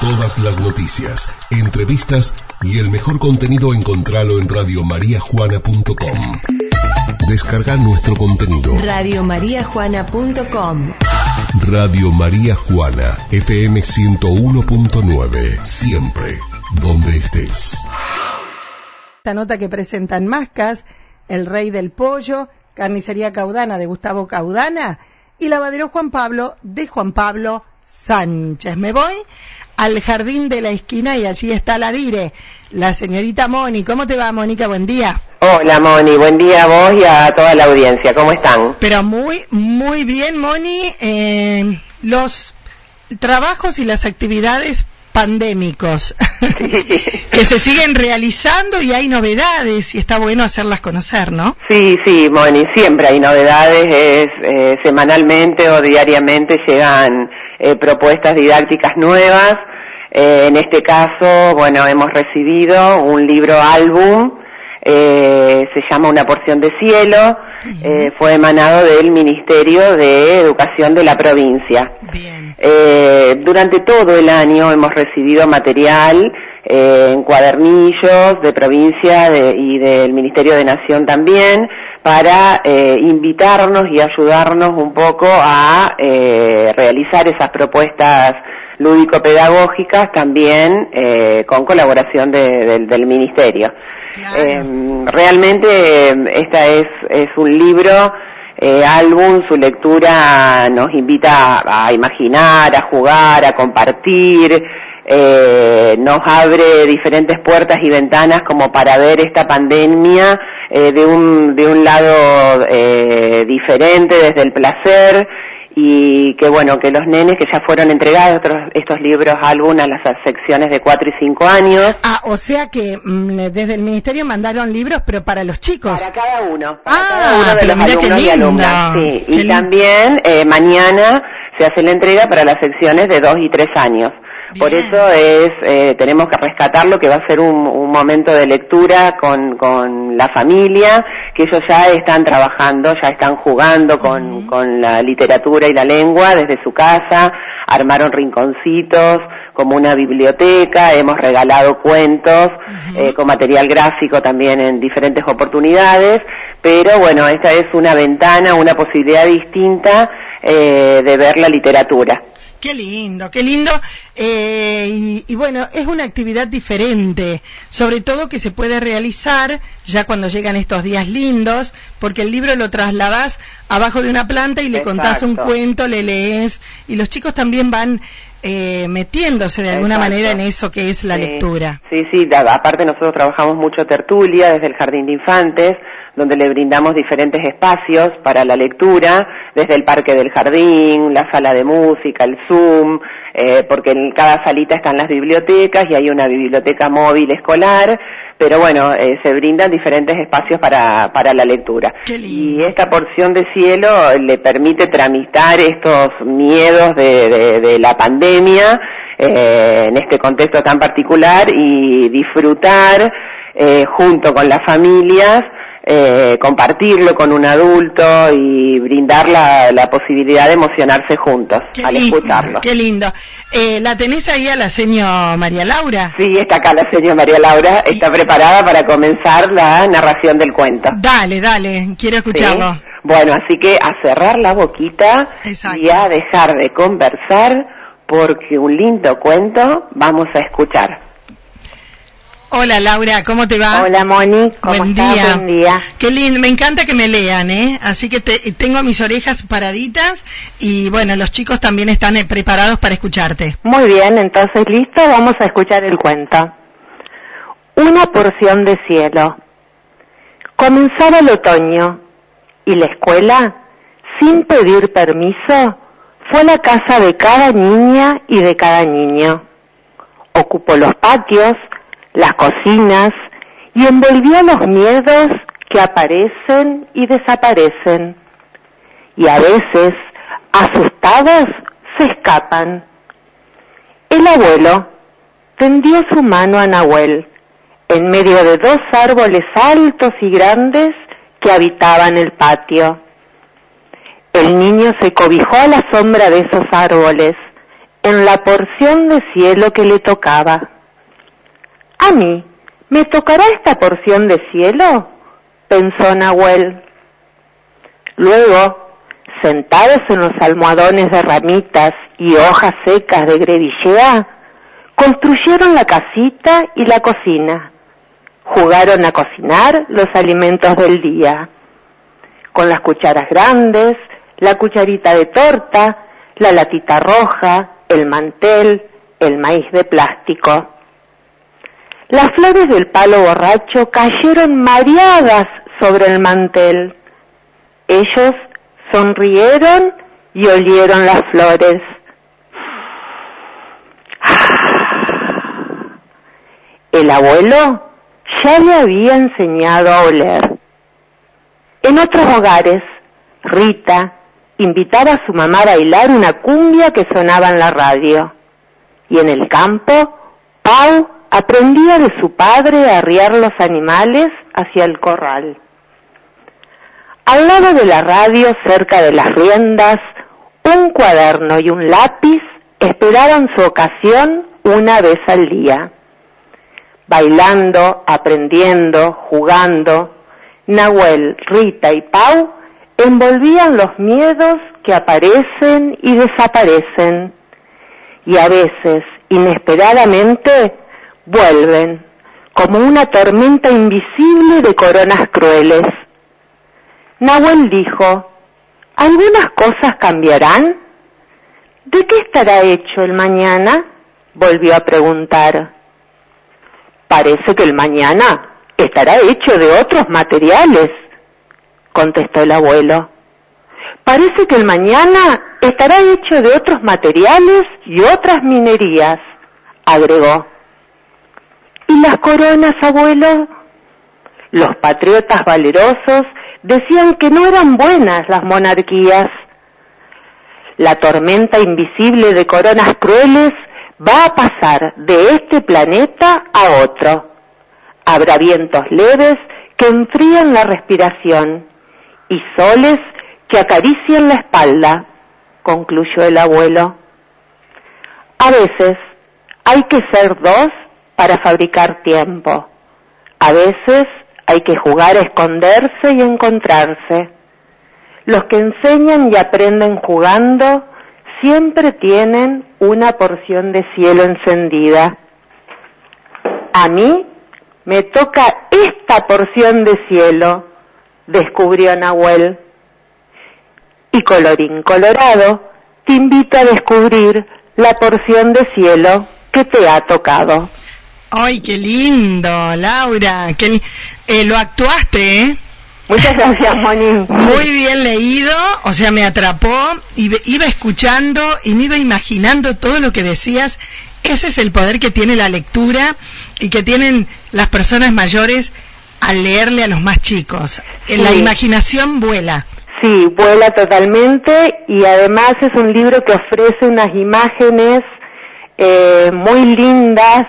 Todas las noticias, entrevistas y el mejor contenido encontralo en radiomariajuana.com. Descarga nuestro contenido. Radiomariajuana.com Radio María Juana, FM 101.9, siempre, donde estés. Esta nota que presentan Mascas, El Rey del Pollo, Carnicería Caudana de Gustavo Caudana y Lavadero Juan Pablo de Juan Pablo Sánchez. Me voy al jardín de la esquina y allí está la dire, la señorita Moni. ¿Cómo te va, Mónica? Buen día. Hola, Moni. Buen día a vos y a toda la audiencia. ¿Cómo están? Pero muy, muy bien, Moni. Eh, los trabajos y las actividades pandémicos que se siguen realizando y hay novedades y está bueno hacerlas conocer, ¿no? Sí, sí, Moni, siempre hay novedades, es, eh, semanalmente o diariamente llegan eh, propuestas didácticas nuevas. Eh, en este caso, bueno, hemos recibido un libro álbum, eh, se llama Una porción de cielo, eh, fue emanado del Ministerio de Educación de la provincia. Bien. Eh, durante todo el año hemos recibido material eh, en cuadernillos de provincia de- y del Ministerio de Nación también para eh, invitarnos y ayudarnos un poco a eh, realizar esas propuestas lúdico-pedagógicas también eh, con colaboración de- del- del Ministerio. Claro. Eh, realmente eh, esta es, es un libro, eh, álbum, su lectura nos invita a, a imaginar, a jugar, a compartir, nos abre diferentes puertas y ventanas como para ver esta pandemia eh, de, un, de un lado eh, diferente, desde el placer, y que bueno, que los nenes que ya fueron entregados otros, estos libros álbum a las secciones de 4 y 5 años, Ah, o sea que mm, desde el ministerio mandaron libros, pero para los chicos. Para cada uno, para Ah, cada uno de los alumnos y alumnas. Sí. qué Y lindo. también eh, mañana se hace la entrega para las secciones de 2 y 3 años. Por eso es, eh, tenemos que rescatar lo que va a ser un, un momento de lectura con, con la familia, que ellos ya están trabajando, ya están jugando con, con la literatura y la lengua desde su casa, armaron rinconcitos como una biblioteca, hemos regalado cuentos eh, con material gráfico también en diferentes oportunidades, pero bueno, esta es una ventana, una posibilidad distinta eh, de ver la literatura. Qué lindo, qué lindo. Eh, y, y bueno, es una actividad diferente, sobre todo que se puede realizar ya cuando llegan estos días lindos, porque el libro lo trasladás abajo de una planta y le contás un cuento, le lees, y los chicos también van eh, metiéndose de alguna Exacto. manera en eso que es la Sí. lectura. Sí, sí, da- aparte nosotros trabajamos mucho tertulia desde el Jardín de Infantes, donde le brindamos diferentes espacios para la lectura, desde el Parque del Jardín, la sala de música, el Zoom, eh, porque en cada salita están las bibliotecas y hay una biblioteca móvil escolar, pero bueno, eh, se brindan diferentes espacios para, para la lectura. Y esta porción de cielo le permite tramitar estos miedos de, de- de la pandemia eh, en este contexto tan particular y disfrutar eh, junto con las familias, eh, compartirlo con un adulto y brindar la, la posibilidad de emocionarse juntos Qué al lindo, escucharlo. qué lindo. Eh, ¿La tenés ahí a la señora María Laura? Sí, está acá la señora María Laura, está preparada para comenzar la narración del cuento. Dale, dale, quiero escucharlo. Sí. Bueno, así que a cerrar la boquita Exacto. y a dejar de conversar porque un lindo cuento vamos a escuchar. Hola Laura, ¿cómo te va? Hola Moni, ¿cómo Buen estás? día. Buen día. Qué lindo, me encanta que me lean, ¿eh? Así que te- tengo mis orejas paraditas y bueno, los chicos también están eh, preparados para escucharte. Muy bien, entonces listo, vamos a escuchar el cuento. Una porción de cielo. Comenzaba el otoño y la escuela, sin pedir permiso, fue la casa de cada niña y de cada niño. Ocupó los patios, las cocinas y envolvió los miedos que aparecen y desaparecen. Y a veces, asustados, se escapan. El abuelo tendió su mano a Nahuel en medio de dos árboles altos y grandes que habitaban el patio. El niño se cobijó a la sombra de esos árboles, en la porción de cielo que le tocaba. Mí, ¿me tocará esta porción de cielo? pensó Nahuel. Luego, sentados en los almohadones de ramitas y hojas secas de grevillea, construyeron la casita y la cocina. Jugaron a cocinar los alimentos del día. Con las cucharas grandes, la cucharita de torta, la latita roja, el mantel, el maíz de plástico. Las flores del palo borracho cayeron mareadas sobre el mantel. Ellos sonrieron y olieron las flores. El abuelo ya le había enseñado a oler. En otros hogares, Rita invitaba a su mamá a bailar una cumbia que sonaba en la radio. Y en el campo, Pau aprendía de su padre a arriar los animales hacia el corral. Al lado de la radio, cerca de las riendas, un cuaderno y un lápiz esperaban su ocasión una vez al día. Bailando, aprendiendo, jugando, Nahuel, Rita y Pau envolvían los miedos que aparecen y desaparecen y a veces, inesperadamente, vuelven como una tormenta invisible de coronas crueles Nahuel dijo, ¿algunas cosas cambiarán? ¿De qué estará hecho el mañana? Volvió a preguntar. Parece que el mañana estará hecho de otros materiales, contestó el abuelo. Parece que el mañana estará hecho de otros materiales y otras minerías, agregó. ¿Y las coronas, abuelo? Los patriotas valerosos decían que no eran buenas las monarquías. La tormenta invisible de coronas crueles va a pasar de este planeta a otro. Habrá vientos leves que enfrían la respiración y soles que acarician la espalda, concluyó el abuelo. A veces hay que ser dos para fabricar tiempo. A veces hay que jugar a esconderse y encontrarse. Los que enseñan y aprenden jugando siempre tienen una porción de cielo encendida. A mí me toca esta porción de cielo, descubrió Nahuel. Y colorín colorado, te invito a descubrir la porción de cielo que te ha tocado. Ay, qué lindo, Laura. Qué eh, lo actuaste, ¿eh? Muchas gracias, Moni. Muy bien leído, o sea, me atrapó, y iba escuchando y me iba imaginando todo lo que decías. Ese es el poder que tiene la lectura y que tienen las personas mayores al leerle a los más chicos. La imaginación vuela. Sí, vuela totalmente y además es un libro que ofrece unas imágenes eh, muy lindas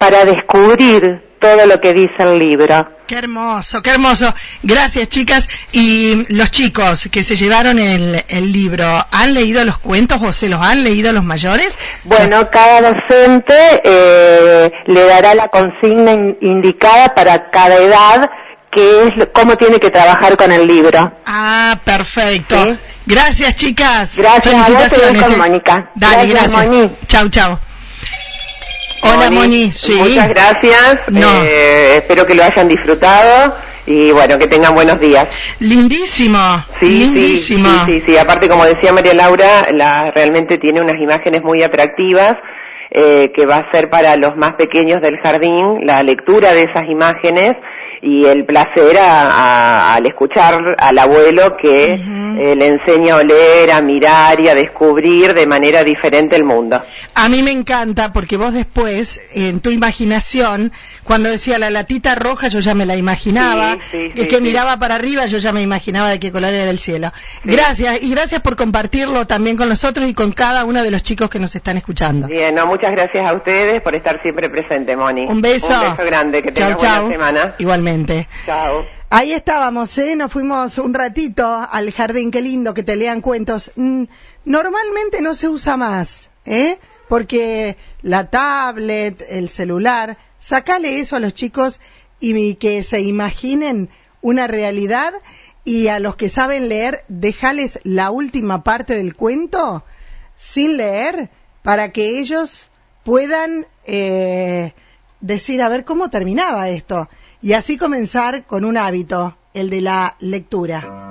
para descubrir todo lo que dice el libro. Qué hermoso, qué hermoso. Gracias, chicas. Y los chicos que se llevaron el, libro, ¿han leído los cuentos o se los han leído los mayores? Bueno, cada docente eh, le dará la consigna indicada para cada edad que es cómo tiene que trabajar con el libro. Ah, perfecto. Gracias, chicas. Gracias Felicitaciones. A vos, Mónica. Dale, gracias. Chau, chau. Hola Moni, sí. Muchas gracias. Eh, espero que lo hayan disfrutado y bueno, que tengan buenos días. Lindísimo. Sí, lindísimo. Sí, sí, sí, Aparte, como decía María Laura, la, realmente tiene unas imágenes muy atractivas. Eh, que va a ser para los más pequeños del jardín la lectura de esas imágenes y el placer al escuchar al abuelo que eh, le enseña a oler, a mirar y a descubrir de manera diferente el mundo. A mí me encanta porque vos después, en tu imaginación, cuando decía la latita roja, yo ya me la imaginaba, y que miraba para arriba, yo ya me imaginaba de qué color era el cielo. Gracias, y gracias por compartirlo también con nosotros y con cada uno de los chicos que nos están escuchando. Bien, muchas gracias a ustedes por estar siempre presente, Moni. Un beso. Un beso grande, que tengan buena semana. Igualmente. Chao. Ahí estábamos, ¿eh? Nos fuimos un ratito al jardín, qué lindo que te lean cuentos. Mm, normalmente no se usa más ¿eh? Porque la tablet, el celular, sacale eso a los chicos y que se imaginen una realidad y a los que saben leer, dejales la última parte del cuento sin leer para que ellos puedan eh, decir a ver cómo terminaba esto y así comenzar con un hábito, el de la lectura.